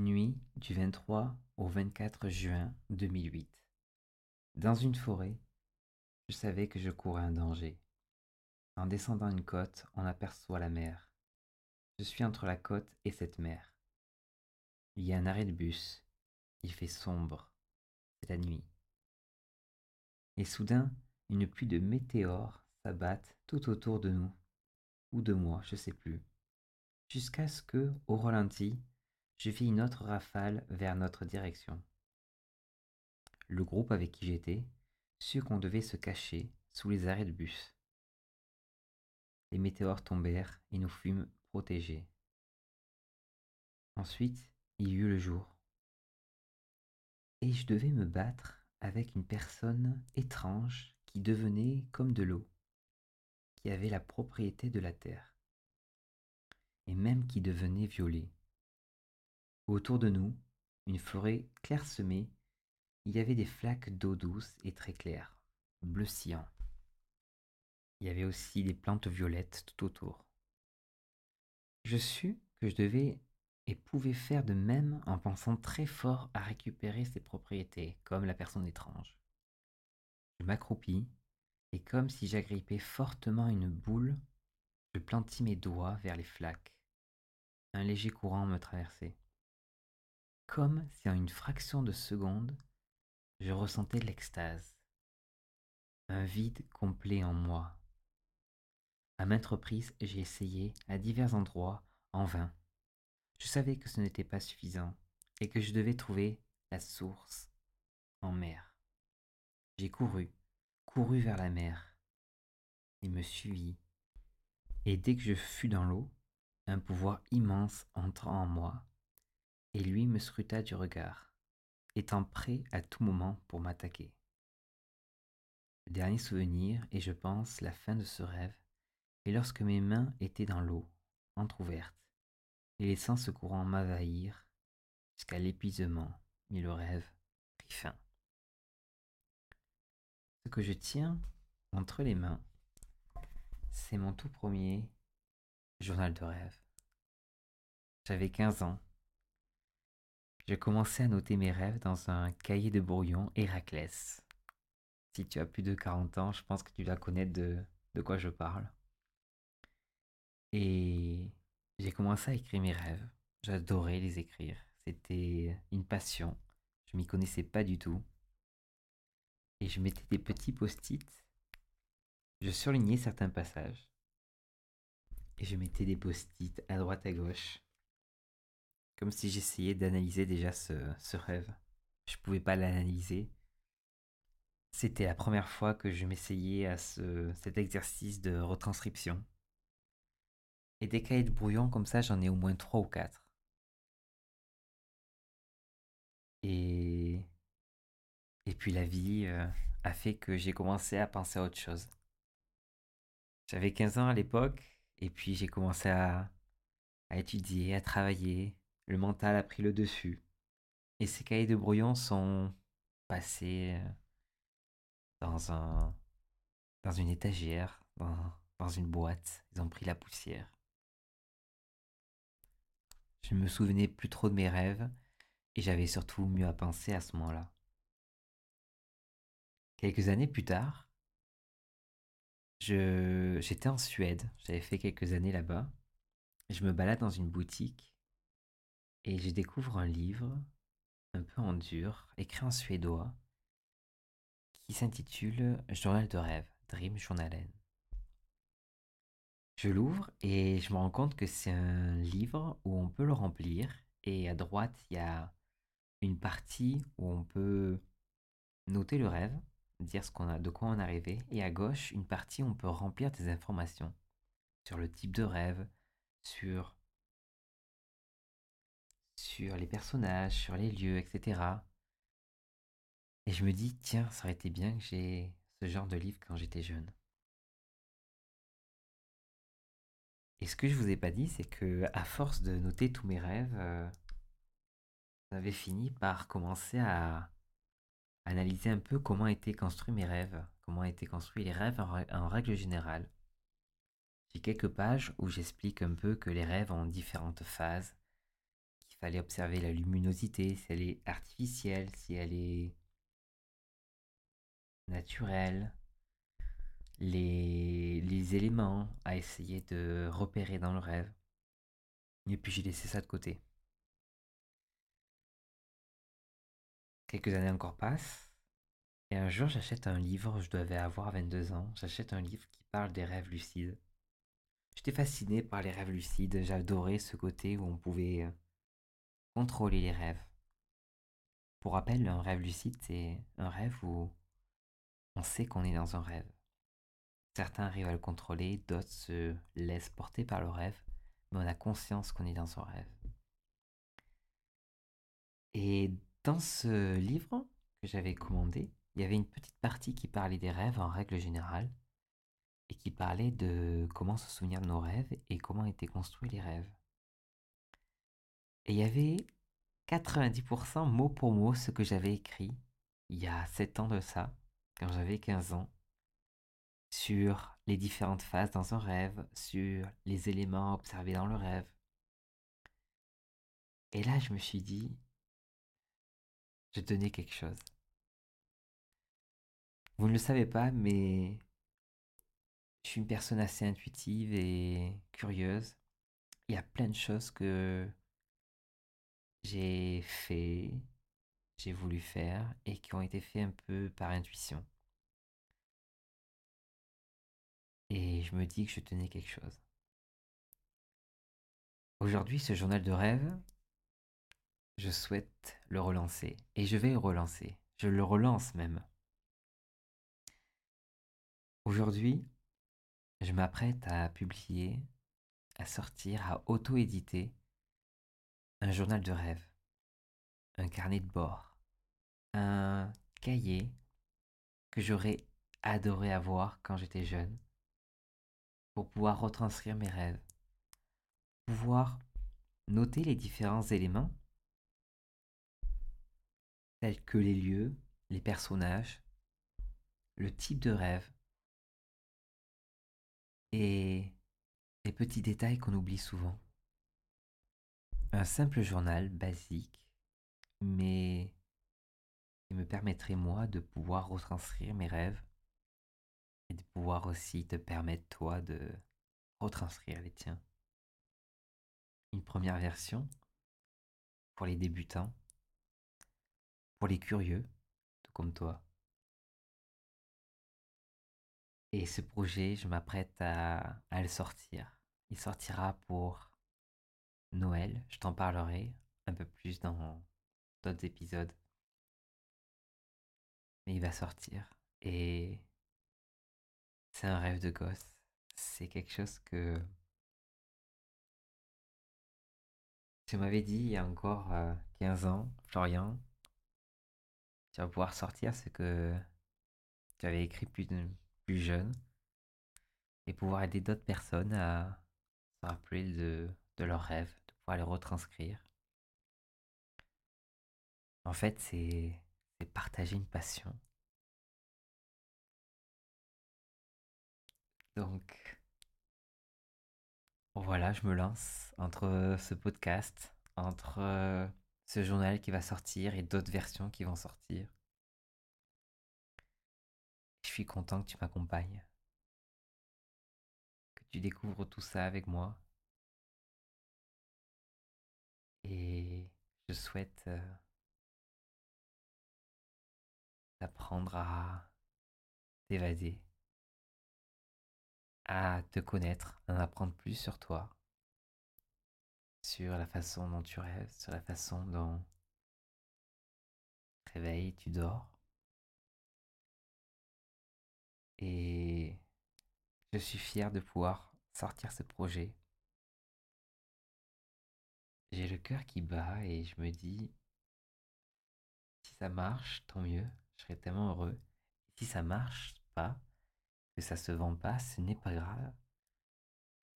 Nuit du 23 au 24 juin 2008. Dans une forêt, je savais que je courais un danger. En descendant une côte, on aperçoit la mer. Je suis entre la côte et cette mer. Il y a un arrêt de bus. Il fait sombre. C'est la nuit. Et soudain, une pluie de météores s'abattent tout autour de nous, ou de moi, je sais plus, jusqu'à ce que, au ralenti, je vis une autre rafale vers notre direction. Le groupe avec qui j'étais sut qu'on devait se cacher sous les arrêts de bus. Les météores tombèrent et nous fûmes protégés. Ensuite, il y eut le jour. Et je devais me battre avec une personne étrange qui devenait comme de l'eau, qui avait la propriété de la terre, et même qui devenait violet. Autour de nous, une forêt clairsemée, il y avait des flaques d'eau douce et très claires, bleu cyan. Il y avait aussi des plantes violettes tout autour. Je sus que je devais et pouvais faire de même en pensant très fort à récupérer ses propriétés, comme la personne étrange. Je m'accroupis, et comme si j'agrippais fortement une boule, je plantis mes doigts vers les flaques. Un léger courant me traversait. Comme si en une fraction de seconde, je ressentais l'extase. Un vide complet en moi. À maintes reprises, j'ai essayé, à divers endroits, en vain. Je savais que ce n'était pas suffisant, et que je devais trouver la source en mer. J'ai couru, couru vers la mer. Il me suivit. Et dès que je fus dans l'eau, un pouvoir immense entra en moi, et lui me scruta du regard, étant prêt à tout moment pour m'attaquer. Le dernier souvenir, et je pense la fin de ce rêve, est lorsque mes mains étaient dans l'eau, entr'ouvertes, et laissant ce courant m'avahir jusqu'à l'épuisement, mais le rêve prit fin que je tiens entre les mains, c'est mon tout premier journal de rêve. J'avais 15 ans. J'ai commencé à noter mes rêves dans un cahier de brouillon Héraclès. Si tu as plus de 40 ans, je pense que tu dois connaître de, de quoi je parle. Et j'ai commencé à écrire mes rêves. J'adorais les écrire. C'était une passion. Je m'y connaissais pas du tout et je mettais des petits post-it. Je surlignais certains passages. Et je mettais des post-it à droite à gauche. Comme si j'essayais d'analyser déjà ce, ce rêve. Je pouvais pas l'analyser. C'était la première fois que je m'essayais à ce, cet exercice de retranscription. Et des cahiers de brouillon comme ça, j'en ai au moins trois ou quatre. Et et puis la vie euh, a fait que j'ai commencé à penser à autre chose. J'avais 15 ans à l'époque, et puis j'ai commencé à, à étudier, à travailler. Le mental a pris le dessus. Et ces cahiers de brouillon sont passés euh, dans, un, dans une étagère, dans, dans une boîte. Ils ont pris la poussière. Je ne me souvenais plus trop de mes rêves et j'avais surtout mieux à penser à ce moment-là. Quelques années plus tard, j'étais en Suède, j'avais fait quelques années là-bas. Je me balade dans une boutique et je découvre un livre un peu en dur, écrit en suédois, qui s'intitule Journal de rêve, Dream Journalen. Je l'ouvre et je me rends compte que c'est un livre où on peut le remplir et à droite il y a une partie où on peut noter le rêve dire ce qu'on a, de quoi on est arrivé, et à gauche, une partie où on peut remplir des informations sur le type de rêve, sur, sur les personnages, sur les lieux, etc. Et je me dis, tiens, ça aurait été bien que j'ai ce genre de livre quand j'étais jeune. Et ce que je vous ai pas dit, c'est que à force de noter tous mes rêves, euh, j'avais fini par commencer à analyser un peu comment étaient construits mes rêves, comment étaient construits les rêves en, règle générale. J'ai quelques pages où j'explique un peu que les rêves ont différentes phases, fallait observer la luminosité, si elle est artificielle, si elle est naturelle, les, éléments à essayer de repérer dans le rêve. Et puis j'ai laissé ça de côté. Quelques années encore passent. Et un jour, j'achète un livre, je devais avoir 22 ans, j'achète un livre qui parle des rêves lucides. J'étais fasciné par les rêves lucides, j'adorais ce côté où on pouvait euh, contrôler les rêves. Pour rappel, un rêve lucide, c'est un rêve où on sait qu'on est dans un rêve. Certains arrivent à le contrôler, d'autres se laissent porter par le rêve, mais on a conscience qu'on est dans un rêve. Et dans ce livre que j'avais commandé, il y avait une petite partie qui parlait des rêves en règle générale et qui parlait de comment se souvenir de nos rêves et comment étaient construits les rêves. Et il y avait 90% mot pour mot ce que j'avais écrit il y a 7 ans de ça, quand j'avais 15 ans, sur les différentes phases dans un rêve, sur les éléments observés dans le rêve. Et là, je me suis dit, je donnais quelque chose. Vous ne le savez pas, mais je suis une personne assez intuitive et curieuse. Il y a plein de choses que j'ai fait, j'ai voulu faire et qui ont été faits un peu par intuition. Et je me dis que je tenais quelque chose. Aujourd'hui, ce journal de rêve, je souhaite le relancer. Et je vais le relancer. Je le relance même. Aujourd'hui, je m'apprête à publier, à sortir, à auto-éditer un journal de rêve, un carnet de bord, un cahier que j'aurais adoré avoir quand j'étais jeune pour pouvoir retranscrire mes rêves, pouvoir noter les différents éléments tels que les lieux, les personnages, le type de rêve et les petits détails qu'on oublie souvent. Un simple journal basique, mais qui me permettrait moi de pouvoir retranscrire mes rêves et de pouvoir aussi te permettre toi de retranscrire les tiens. Une première version pour les débutants, pour les curieux, tout comme toi. Et ce projet, je m'apprête à, le sortir. Il sortira pour Noël. Je t'en parlerai un peu plus dans d'autres épisodes. Mais il va sortir. Et c'est un rêve de gosse. C'est quelque chose que tu m'avais dit il y a encore 15 euh, ans, Florian, tu vas pouvoir sortir ce que tu avais écrit plus, jeune et pouvoir aider d'autres personnes à se rappeler de, de leurs rêves, pouvoir les retranscrire. En fait, c'est partager une passion. Donc, voilà, je me lance entre ce podcast, entre ce journal qui va sortir et d'autres versions qui vont sortir. Je suis content que tu m'accompagnes, que tu découvres tout ça avec moi. Je souhaite euh, t'apprendre à t'évader, à te connaître, à en apprendre plus sur toi, sur la façon dont tu rêves, sur la façon dont tu réveilles, tu dors. Et je suis fier de pouvoir sortir ce projet. J'ai le cœur qui bat et je me dis, si ça marche, tant mieux, je serais tellement heureux. Si ça marche pas, que ça se vend pas, ce n'est pas grave.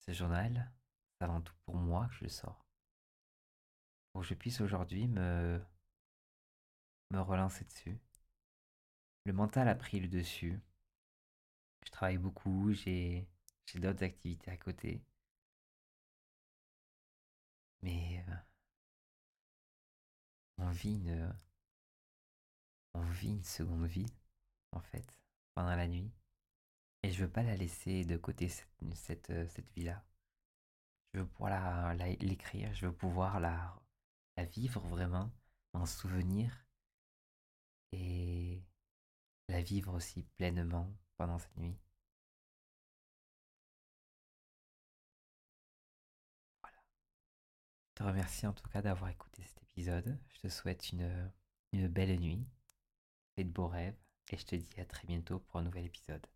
Ce journal, c'est avant tout pour moi que je le sors. Pour que je puisse aujourd'hui me, me relancer dessus. Le mental a pris le dessus. Je travaille beaucoup, j'ai d'autres activités à côté. Mais euh, vit une, on vit une seconde vie, en fait, pendant la nuit. Et je veux pas la laisser de côté, cette, cette, euh, cette vie-là. Je veux pouvoir l'écrire, je veux pouvoir la, vivre vraiment, en souvenir. Et la vivre aussi pleinement pendant cette nuit. Voilà. Je te remercie en tout cas d'avoir écouté cet Je te souhaite une, une belle nuit, fais de beaux rêves et je te dis à très bientôt pour un nouvel épisode.